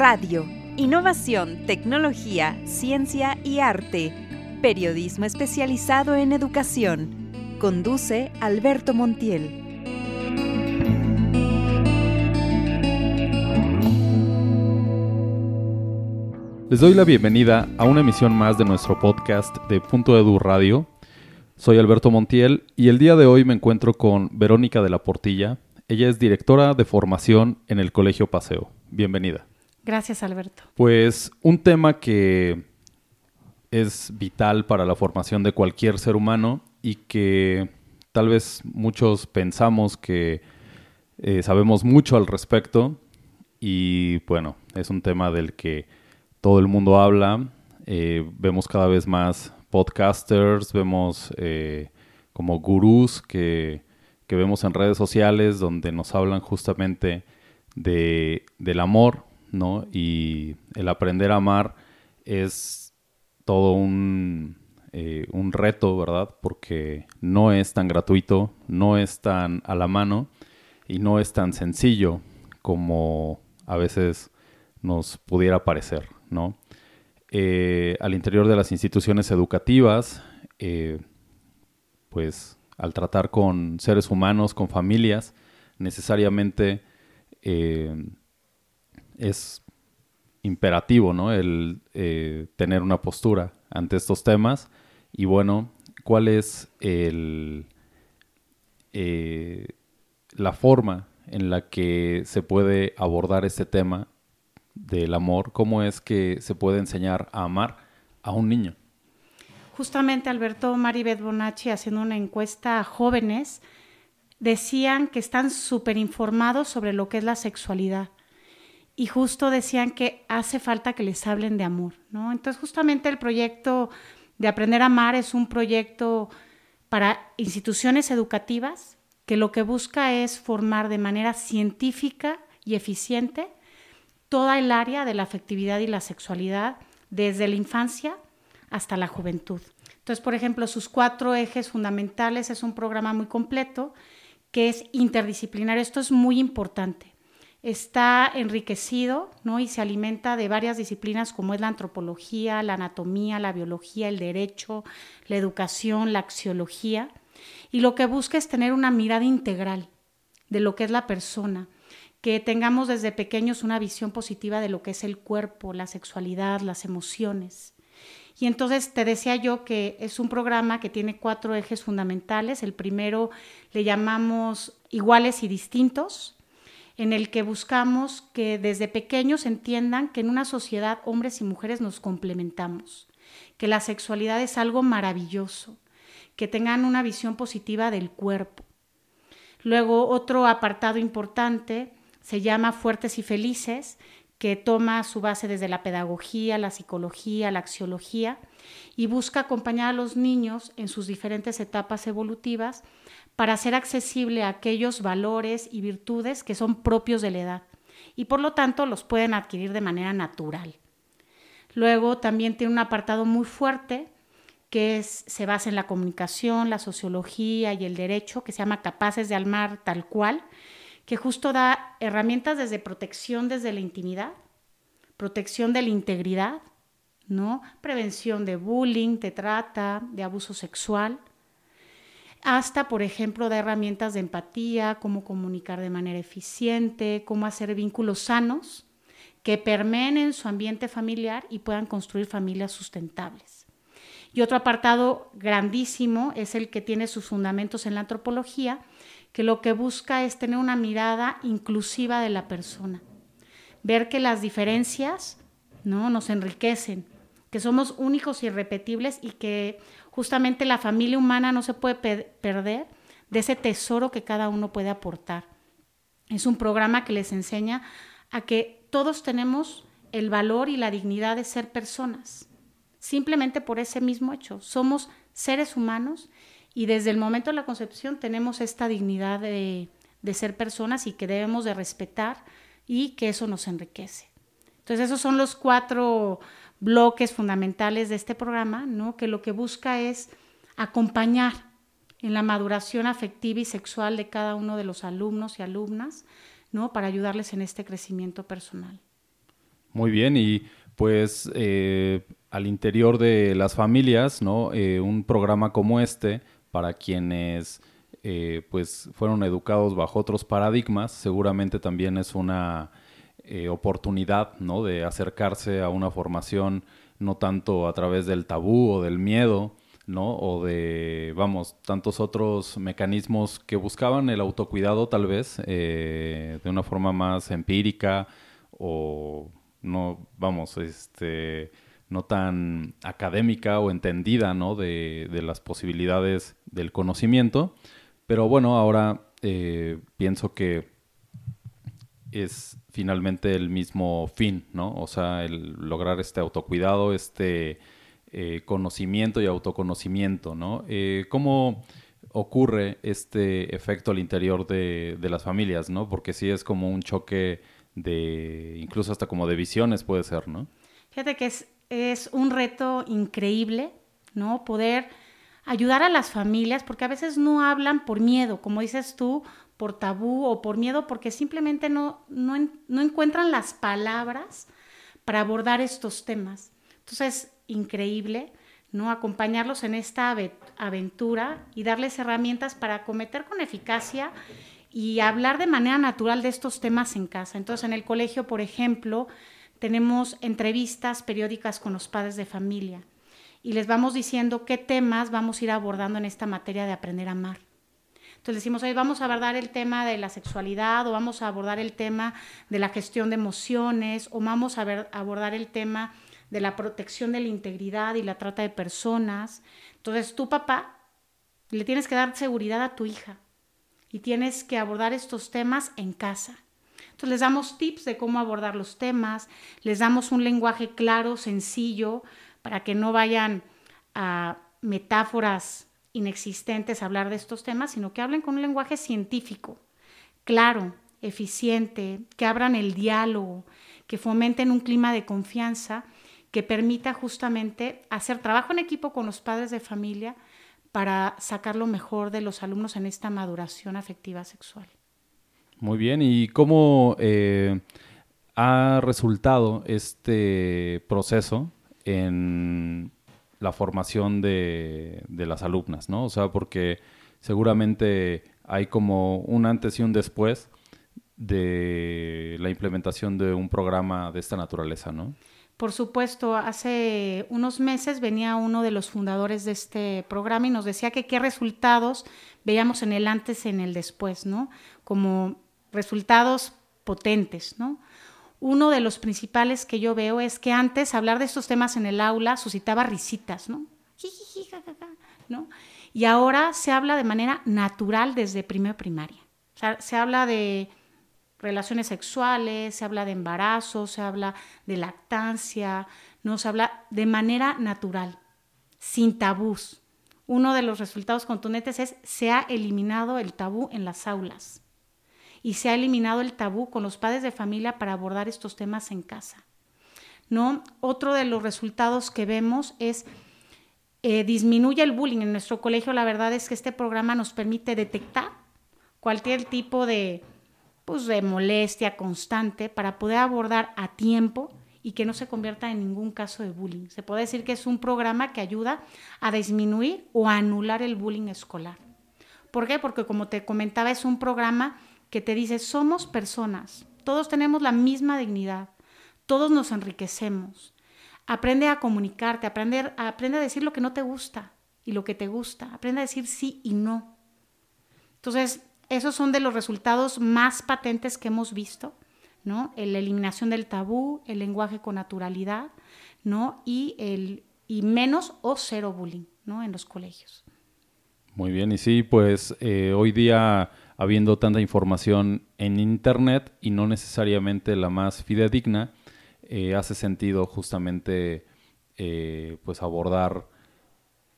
Radio. Innovación, tecnología, ciencia y arte. Periodismo especializado en educación. Conduce Alberto Montiel. Les doy la bienvenida a una emisión más de nuestro podcast de Punto Edu Radio. Soy Alberto Montiel y el día de hoy me encuentro con Verónica de la Portilla. Ella es directora de formación en el Colegio Paseo. Bienvenida. Gracias, Alberto. Pues un tema que es vital para la formación de cualquier ser humano y que tal vez muchos pensamos que eh, sabemos mucho al respecto y bueno, es un tema del que todo el mundo habla, eh, vemos cada vez más podcasters, vemos eh, como gurús que, vemos en redes sociales donde nos hablan justamente de, del amor, ¿no? Y el aprender a amar es todo un, eh, un reto, ¿verdad? Porque no es tan gratuito, no es tan a la mano y no es tan sencillo como a veces nos pudiera parecer. ¿no? Eh, al interior de las instituciones educativas, eh, pues al tratar con seres humanos, con familias, necesariamente es imperativo, ¿no? El tener una postura ante estos temas. Y bueno, ¿cuál es el, la forma en la que se puede abordar este tema del amor, cómo es que se puede enseñar a amar a un niño. Justamente Alberto Maribeth Bonacci haciendo una encuesta a jóvenes decían que están súper informados sobre lo que es la sexualidad y justo decían que hace falta que les hablen de amor, ¿no? Entonces justamente el proyecto de Aprender a Amar es un proyecto para instituciones educativas que lo que busca es formar de manera científica y eficiente toda el área de la afectividad y la sexualidad, desde la infancia hasta la juventud. Entonces, por ejemplo, sus cuatro ejes fundamentales es un programa muy completo que es interdisciplinario. Esto es muy importante. Está enriquecido ¿no? y se alimenta de varias disciplinas como es la antropología, la anatomía, la biología, el derecho, la educación, la axiología. Y lo que busca es tener una mirada integral de lo que es la persona, que tengamos desde pequeños una visión positiva de lo que es el cuerpo, la sexualidad, las emociones. Y entonces te decía yo que es un programa que tiene cuatro ejes fundamentales. El primero le llamamos iguales y distintos, en el que buscamos que desde pequeños entiendan que en una sociedad hombres y mujeres nos complementamos, que la sexualidad es algo maravilloso, que tengan una visión positiva del cuerpo. Luego otro apartado importante se llama Fuertes y Felices, que toma su base desde la pedagogía, la psicología, la axiología y busca acompañar a los niños en sus diferentes etapas evolutivas para hacer accesible aquellos valores y virtudes que son propios de la edad y por lo tanto los pueden adquirir de manera natural. Luego también tiene un apartado muy fuerte que se basa en la comunicación, la sociología y el derecho, que se llama Capaces de Almar tal cual, que justo da herramientas desde protección desde la intimidad, protección de la integridad, ¿no? Prevención de bullying, de trata, de abuso sexual, hasta, por ejemplo, da herramientas de empatía, cómo comunicar de manera eficiente, cómo hacer vínculos sanos que permeen en su ambiente familiar y puedan construir familias sustentables. Y otro apartado grandísimo es el que tiene sus fundamentos en la antropología, que lo que busca es tener una mirada inclusiva de la persona, ver que las diferencias ¿no? nos enriquecen, que somos únicos y irrepetibles y que justamente la familia humana no se puede perder de ese tesoro que cada uno puede aportar. Es un programa que les enseña a que todos tenemos el valor y la dignidad de ser personas, simplemente por ese mismo hecho. Somos seres humanos y desde el momento de la concepción tenemos esta dignidad de, ser personas y que debemos de respetar y que eso nos enriquece. Entonces esos son los cuatro bloques fundamentales de este programa, ¿no? que lo que busca es acompañar en la maduración afectiva y sexual de cada uno de los alumnos y alumnas, ¿no? para ayudarles en este crecimiento personal. Muy bien, y pues eh, al interior de las familias, ¿no? Eh, un programa como este, para quienes eh, pues fueron educados bajo otros paradigmas, seguramente también es una oportunidad, ¿no? De acercarse a una formación no tanto a través del tabú o del miedo, ¿no? O de, vamos, tantos otros mecanismos que buscaban el autocuidado tal vez de una forma más empírica o no, vamos, este, no tan académica o entendida, ¿no? De, las posibilidades del conocimiento. Pero bueno, ahora eh, pienso que es finalmente el mismo fin, ¿no? O sea, el lograr este autocuidado, este eh, conocimiento y autoconocimiento, ¿no? Eh, ¿Cómo ocurre este efecto al interior de, de, las familias, ¿no? Porque sí es como un choque de incluso hasta como de visiones puede ser, ¿no? Fíjate que es, es un reto increíble, ¿no? Poder ayudar a las familias, porque a veces no hablan por miedo, como dices tú, por tabú o por miedo, porque simplemente no, no, no encuentran las palabras para abordar estos temas. Entonces, increíble, ¿no? Acompañarlos en esta aventura y darles herramientas para acometer con eficacia y hablar de manera natural de estos temas en casa. Entonces, en el colegio, por ejemplo, tenemos entrevistas periódicas con los padres de familia y les vamos diciendo qué temas vamos a ir abordando en esta materia de aprender a amar. Entonces decimos, hoy vamos a abordar el tema de la sexualidad o vamos a abordar el tema de la gestión de emociones o vamos a, abordar el tema de la protección de la integridad y la trata de personas. Entonces tú, papá, le tienes que dar seguridad a tu hija y tienes que abordar estos temas en casa. Entonces les damos tips de cómo abordar los temas, les damos un lenguaje claro, sencillo, para que no vayan a metáforas inexistentes a hablar de estos temas, sino que hablen con un lenguaje científico, claro, eficiente, que abran el diálogo, que fomenten un clima de confianza que permita justamente hacer trabajo en equipo con los padres de familia, para sacar lo mejor de los alumnos en esta maduración afectiva sexual. Muy bien, ¿y cómo eh, ha resultado este proceso en la formación de, de, las alumnas, ¿no? O sea, porque seguramente hay como un antes y un después de la implementación de un programa de esta naturaleza, ¿no? Por supuesto, hace unos meses venía uno de los fundadores de este programa y nos decía que qué resultados veíamos en el antes y en el después, ¿no? Como resultados potentes, ¿no? Uno de los principales que yo veo es que antes hablar de estos temas en el aula suscitaba risitas, ¿no? Y ahora se habla de manera natural desde primero primaria. O sea, se habla de relaciones sexuales, se habla de embarazo, se habla de lactancia, no se habla de manera natural, sin tabús. Uno de los resultados contundentes es se ha eliminado el tabú en las aulas y se ha eliminado el tabú con los padres de familia para abordar estos temas en casa. ¿No? Otro de los resultados que vemos es eh, disminuye el bullying en nuestro colegio. La verdad es que este programa nos permite detectar cualquier tipo de pues, de molestia constante para poder abordar a tiempo y que no se convierta en ningún caso de bullying. Se puede decir que es un programa que ayuda a disminuir o a anular el bullying escolar. ¿Por qué? Porque como te comentaba, es un programa que te dice, somos personas, todos tenemos la misma dignidad, todos nos enriquecemos. Aprende a comunicarte, aprende, aprende a decir lo que no te gusta y lo que te gusta, aprende a decir sí y no. Entonces, esos son de los resultados más patentes que hemos visto, ¿no? La eliminación del tabú, el lenguaje con naturalidad, ¿no? Y, el, y menos o cero bullying, ¿no? En los colegios. Muy bien, y sí, pues eh, hoy día habiendo tanta información en Internet y no necesariamente la más fidedigna, eh, hace sentido justamente eh, pues abordar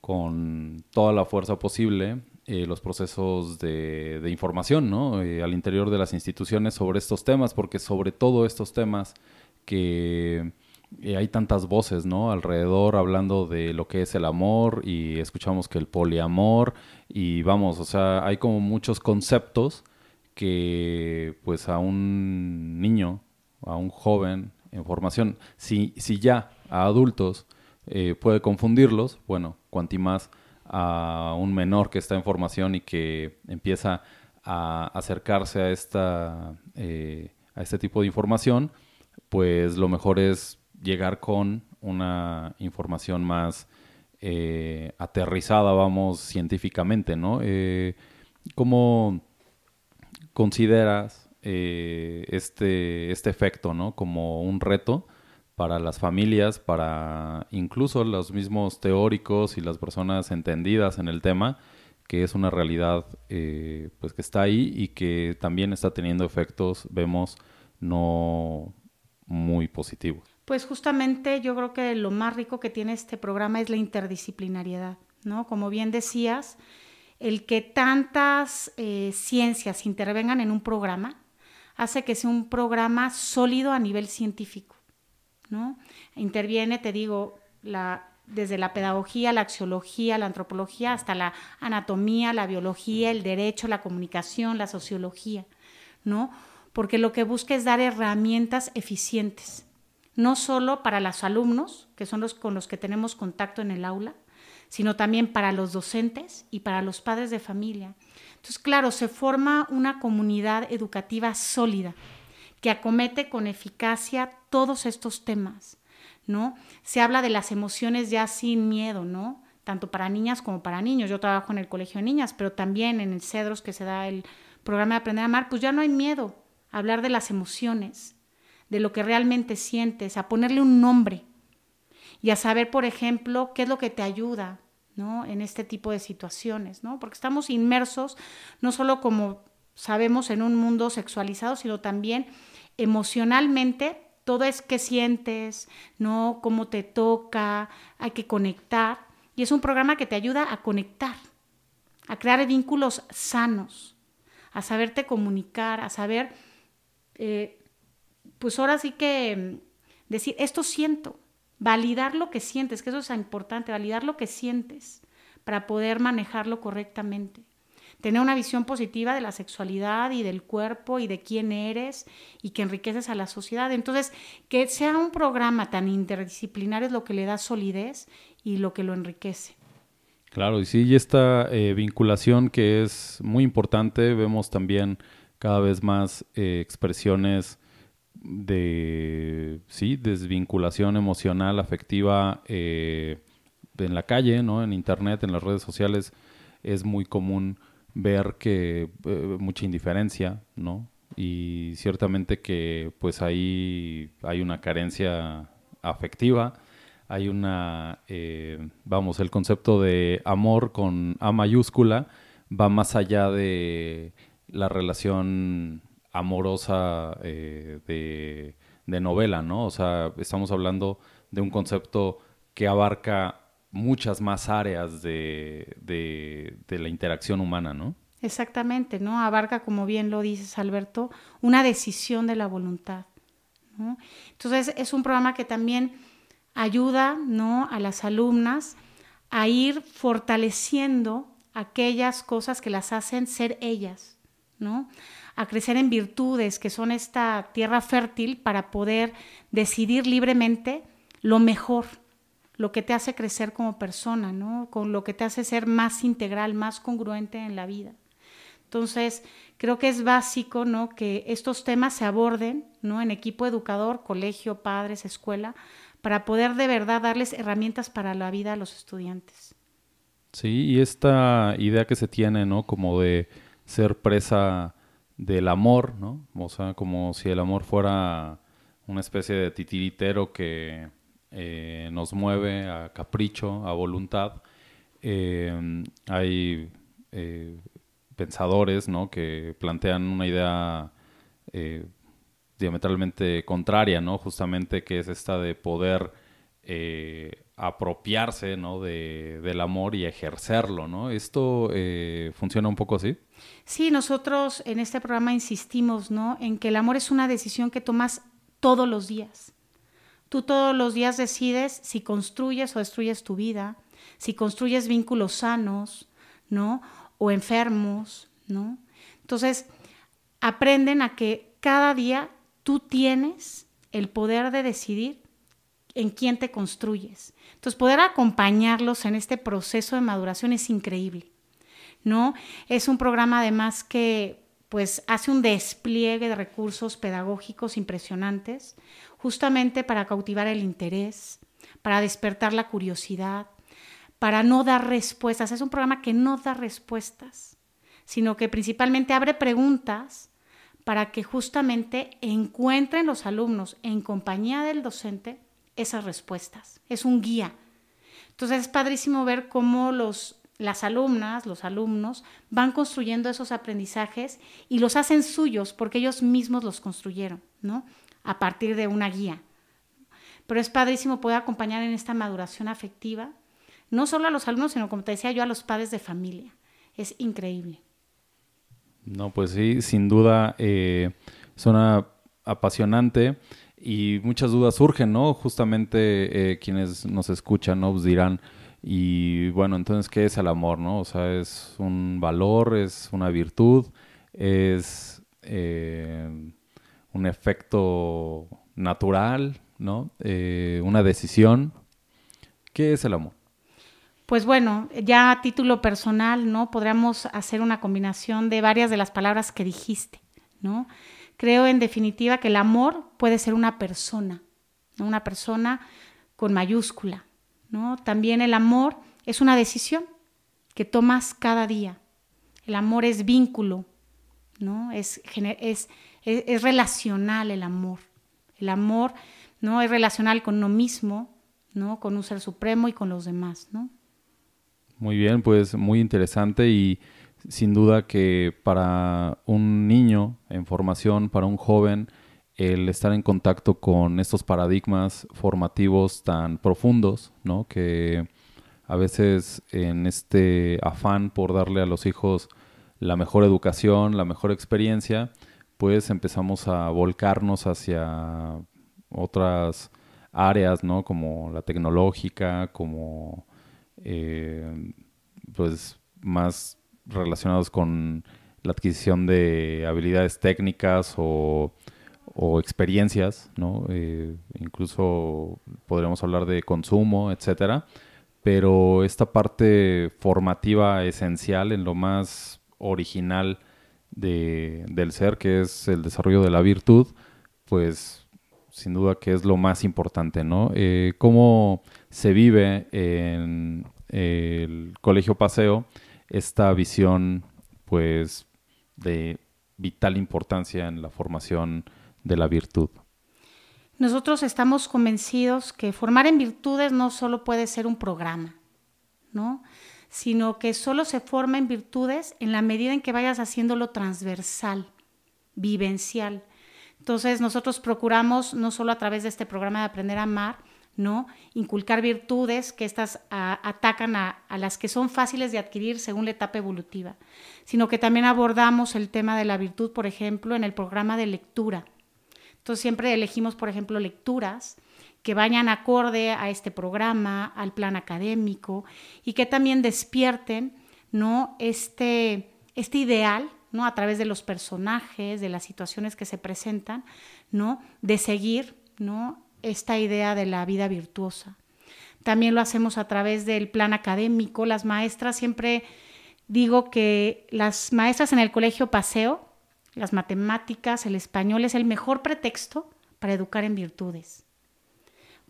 con toda la fuerza posible eh, los procesos de, información ¿no? Al interior de las instituciones sobre estos temas, porque sobre todo estos temas que hay tantas voces ¿no? alrededor hablando de lo que es el amor y escuchamos que el poliamor y vamos, o sea, hay como muchos conceptos que pues a un niño, a un joven información. Si, si ya a adultos eh, puede confundirlos, bueno, cuanti más a un menor que está en formación y que empieza a acercarse a, esta, eh, a este tipo de información, pues lo mejor es llegar con una información más eh, aterrizada, vamos, científicamente, ¿no? ¿Cómo consideras este, este efecto, ¿no? Como un reto para las familias, para incluso los mismos teóricos y las personas entendidas en el tema, que es una realidad eh, pues que está ahí y que también está teniendo efectos, vemos, no muy positivos. Pues justamente yo creo que lo más rico que tiene este programa es la interdisciplinariedad, ¿no? Como bien decías, el que tantas eh, ciencias intervengan en un programa hace que sea un programa sólido a nivel científico. ¿no? Interviene, te digo, la, desde la pedagogía, la axiología, la antropología, hasta la anatomía, la biología, el derecho, la comunicación, la sociología, ¿no? Porque lo que busca es dar herramientas eficientes, no solo para los alumnos, que son los con los que tenemos contacto en el aula, sino también para los docentes y para los padres de familia. Entonces, claro, se forma una comunidad educativa sólida, que acomete con eficacia todos estos temas, ¿no? Se habla de las emociones ya sin miedo, ¿no? Tanto para niñas como para niños. Yo trabajo en el colegio de niñas, pero también en el CEDROS que se da el programa de Aprender a Amar, pues ya no hay miedo hablar de las emociones, de lo que realmente sientes, a ponerle un nombre y a saber, por ejemplo, qué es lo que te ayuda, ¿no? En este tipo de situaciones, ¿no? Porque estamos inmersos no solo como sabemos en un mundo sexualizado, sino también emocionalmente todo es que sientes, ¿no? Cómo te toca, hay que conectar. Y es un programa que te ayuda a conectar, a crear vínculos sanos, a saberte comunicar, a saber, eh, pues ahora sí que mm, decir, esto siento, validar lo que sientes, que eso es importante, validar lo que sientes para poder manejarlo correctamente tener una visión positiva de la sexualidad y del cuerpo y de quién eres y que enriqueces a la sociedad. Entonces, que sea un programa tan interdisciplinario es lo que le da solidez y lo que lo enriquece. Claro, y sí, y esta eh, vinculación que es muy importante, vemos también cada vez más eh, expresiones de, sí, desvinculación emocional, afectiva eh, en la calle, ¿no? En internet, en las redes sociales, es muy común ver que eh, mucha indiferencia, ¿no? Y ciertamente que pues ahí hay una carencia afectiva, hay una, eh, vamos, el concepto de amor con A mayúscula va más allá de la relación amorosa eh, de, de novela, ¿no? O sea, estamos hablando de un concepto que abarca muchas más áreas de, de, la interacción humana, ¿no? Exactamente, ¿no? Abarca, como bien lo dices, Alberto, una decisión de la voluntad. Entonces, es un programa que también ayuda ¿no? a las alumnas a ir fortaleciendo aquellas cosas que las hacen ser ellas, a crecer en virtudes que son esta tierra fértil para poder decidir libremente lo mejor, lo que te hace crecer como persona, ¿no? Con lo que te hace ser más integral, más congruente en la vida. Entonces, creo que es básico, ¿no? Que estos temas se aborden, ¿no? En equipo educador, colegio, padres, escuela, para poder de verdad darles herramientas para la vida a los estudiantes. Sí, y esta idea que se tiene, ¿no? Como de ser presa del amor, ¿no? O sea, como si el amor fuera una especie de titiritero que eh, nos mueve a capricho, a voluntad. Eh, hay eh, pensadores ¿no? que plantean una idea diametralmente contraria, ¿no? justamente que es esta de poder apropiarse ¿no? de, del amor y ejercerlo. ¿no? ¿Esto funciona un poco así? Sí, nosotros en este programa insistimos ¿no? en que el amor es una decisión que tomas todos los días. Tú todos los días decides si construyes o destruyes tu vida, si construyes vínculos sanos, ¿no? O enfermos, Entonces, aprenden a que cada día tú tienes el poder de decidir en quién te construyes. Entonces, poder acompañarlos en este proceso de maduración es increíble, ¿no? Es un programa además que pues hace un despliegue de recursos pedagógicos impresionantes, justamente para cautivar el interés, para despertar la curiosidad, para no dar respuestas. Es un programa que no da respuestas, sino que principalmente abre preguntas para que justamente encuentren los alumnos en compañía del docente esas respuestas. Es un guía. Entonces es padrísimo ver cómo los, las alumnas, los alumnos, van construyendo esos aprendizajes y los hacen suyos porque ellos mismos los construyeron, ¿no? A partir de una guía. Pero es padrísimo poder acompañar en esta maduración afectiva, no solo a los alumnos, sino como te decía yo, a los padres de familia. Es increíble. No, pues sí, sin duda eh, suena apasionante y muchas dudas surgen, ¿no? Justamente eh, quienes nos escuchan, ¿no? Pues dirán, y bueno, entonces, ¿qué es el amor, no? O sea, es un valor, es una virtud, es eh, un efecto natural, ¿no? Eh, una decisión. ¿Qué es el amor? Pues bueno, ya a título personal, ¿no? Podríamos hacer una combinación de varias de las palabras que dijiste, ¿no? Creo en definitiva que el amor puede ser una persona, una persona con mayúscula. ¿no? También el amor es una decisión que tomas cada día. El amor es vínculo, ¿no? es, es, es, relacional el amor. El amor ¿no? es relacional con uno mismo, ¿no? con un ser supremo y con los demás. ¿no? Muy bien, pues muy interesante y sin duda que para un niño en formación, para un joven, el estar en contacto con estos paradigmas formativos tan profundos, ¿no? Que a veces en este afán por darle a los hijos la mejor educación, la mejor experiencia, pues empezamos a volcarnos hacia otras áreas, ¿no? Como la tecnológica, como eh, pues más relacionados con la adquisición de habilidades técnicas o, experiencias, ¿no? Eh, incluso podríamos hablar de consumo, etcétera. Pero esta parte formativa esencial en lo más original del ser, que es el desarrollo de la virtud, pues sin duda que es lo más importante, ¿no? Eh, ¿Cómo se vive en el Colegio Paseo esta visión pues de vital importancia en la formación de la virtud. Nosotros estamos convencidos que formar en virtudes no solo puede ser un programa, ¿no? sino que solo se forma en virtudes en la medida en que vayas haciéndolo transversal, vivencial. Entonces nosotros procuramos, no solo a través de este programa de Aprender a Amar, ¿no? Inculcar virtudes que estas atacan a, las que son fáciles de adquirir según la etapa evolutiva, sino que también abordamos el tema de la virtud, por ejemplo, en el programa de lectura. Entonces siempre elegimos, por ejemplo, lecturas que vayan acorde a este programa, al plan académico y que también despierten, ¿no? Este, este ideal, ¿no? A través de los personajes, de las situaciones que se presentan, ¿no? De seguir, ¿no? Esta idea de la vida virtuosa. También lo hacemos a través del plan académico. Las maestras siempre digo que las maestras en el colegio paseo, las matemáticas, el español es el mejor pretexto para educar en virtudes,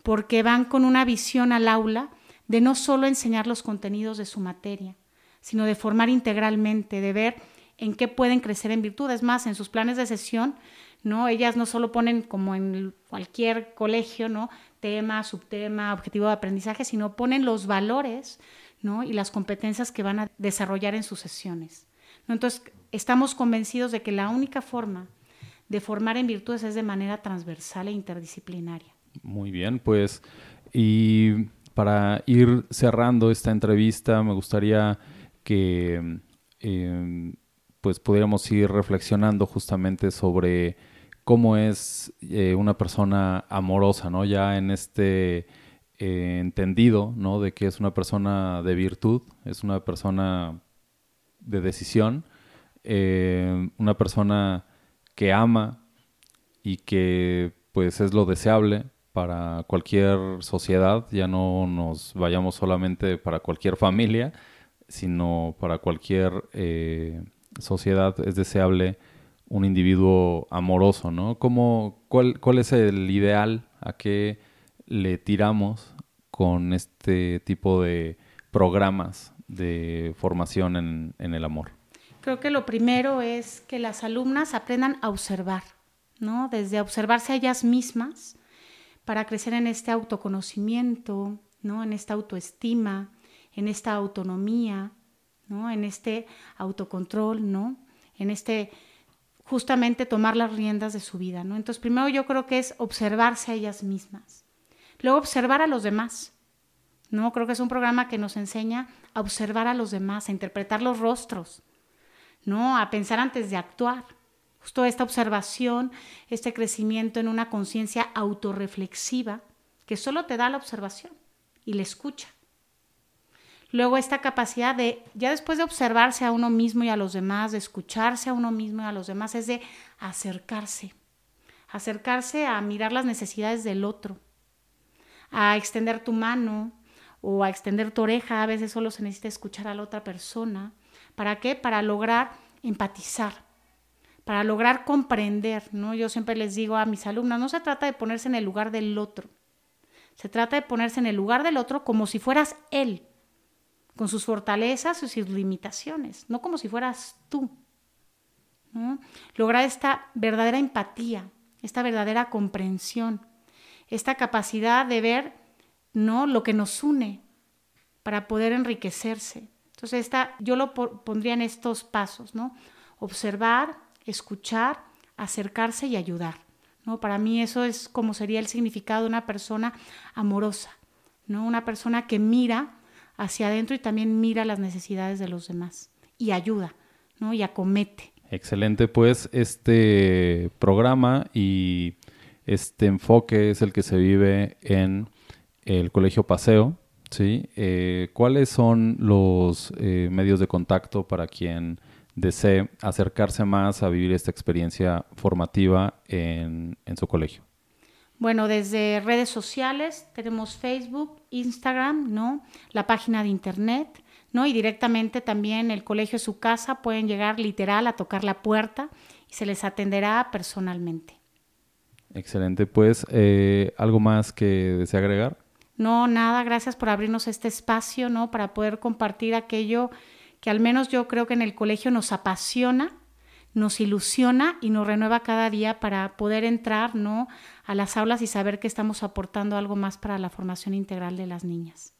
porque van con una visión al aula de no solo enseñar los contenidos de su materia, sino de formar integralmente, de ver en qué pueden crecer en virtudes. Más, en sus planes de sesión ¿no? Ellas no solo ponen como en cualquier colegio, ¿no? Tema, subtema, objetivo de aprendizaje, sino ponen los valores, ¿no? Y las competencias que van a desarrollar en sus sesiones. Entonces, estamos convencidos de que la única forma de formar en virtudes es de manera transversal e interdisciplinaria. Muy bien, pues, y para ir cerrando esta entrevista, me gustaría que eh, pues pudiéramos ir reflexionando justamente sobre cómo es eh, una persona amorosa, ¿no? Ya en este eh, entendido, ¿no? De que es una persona de virtud, es una persona de decisión, eh, una persona que ama y que pues es lo deseable para cualquier sociedad, ya no nos vayamos solamente para cualquier familia, sino para cualquier sociedad es deseable un individuo amoroso, ¿no? ¿Cómo, cuál, ¿Cuál es el ideal? ¿A qué le tiramos con este tipo de programas de formación en, en el amor? Creo que lo primero es que las alumnas aprendan a observar, ¿no? Desde observarse a ellas mismas para crecer en este autoconocimiento, ¿no? En esta autoestima, en esta autonomía, ¿no? En este autocontrol, ¿no? En este justamente tomar las riendas de su vida, ¿no? Entonces, primero yo creo que es observarse a ellas mismas. Luego observar a los demás. ¿No? Creo que es un programa que nos enseña a observar a los demás, a interpretar los rostros, ¿no? A pensar antes de actuar. Justo esta observación, este crecimiento en una conciencia autorreflexiva que solo te da la observación y la escucha. Luego esta capacidad de, ya después de observarse a uno mismo y a los demás, de escucharse a uno mismo y a los demás, es de acercarse, acercarse a mirar las necesidades del otro, a extender tu mano o a extender tu oreja, a veces solo se necesita escuchar a la otra persona, ¿Para qué? Para lograr empatizar, para lograr comprender, ¿no? Yo siempre les digo a mis alumnos, no se trata de ponerse en el lugar del otro, se trata de ponerse en el lugar del otro como si fueras él, con sus fortalezas y sus limitaciones, no como si fueras tú. Lograr esta verdadera empatía, esta verdadera comprensión, esta capacidad de ver ¿no? lo que nos une para poder enriquecerse, entonces, esta, yo lo pondría en estos pasos, ¿no? Observar, escuchar, acercarse y ayudar. ¿no? Para mí eso es como sería el significado de una persona amorosa, ¿no? Una persona que mira hacia adentro y también mira las necesidades de los demás y ayuda, ¿no? Y acomete. Excelente, pues este programa y este enfoque es el que se vive en el Colegio Paseo, Sí, eh, ¿cuáles son los eh, medios de contacto para quien desee acercarse más a vivir esta experiencia formativa en, su colegio? Bueno, desde redes sociales tenemos Facebook, Instagram, ¿no? La página de internet, ¿no? Y directamente también el colegio su casa pueden llegar literal a tocar la puerta y se les atenderá personalmente. Excelente, pues, eh, ¿algo más que desea agregar? No, nada, gracias por abrirnos este espacio, ¿no? Para poder compartir aquello que al menos yo creo que en el colegio nos apasiona, nos ilusiona y nos renueva cada día para poder entrar, ¿no? A las aulas y saber que estamos aportando algo más para la formación integral de las niñas.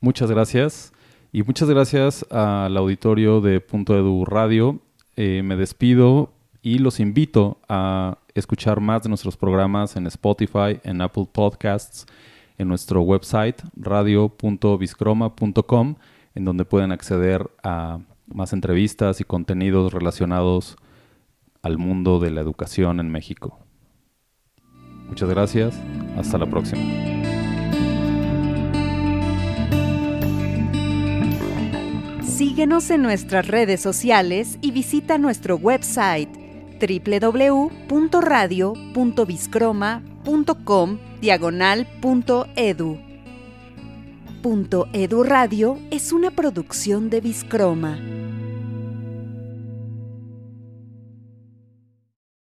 Muchas gracias. Y muchas gracias al auditorio de Punto Edu Radio. Eh, me despido y los invito a escuchar más de nuestros programas en Spotify, en Apple Podcasts en nuestro website radio.viscroma.com, en donde pueden acceder a más entrevistas y contenidos relacionados al mundo de la educación en México. Muchas gracias, hasta la próxima. Síguenos en nuestras redes sociales y visita nuestro website www.radio.viscroma.com diagonal.edu. Punto Edu Radio es una producción de Viscroma.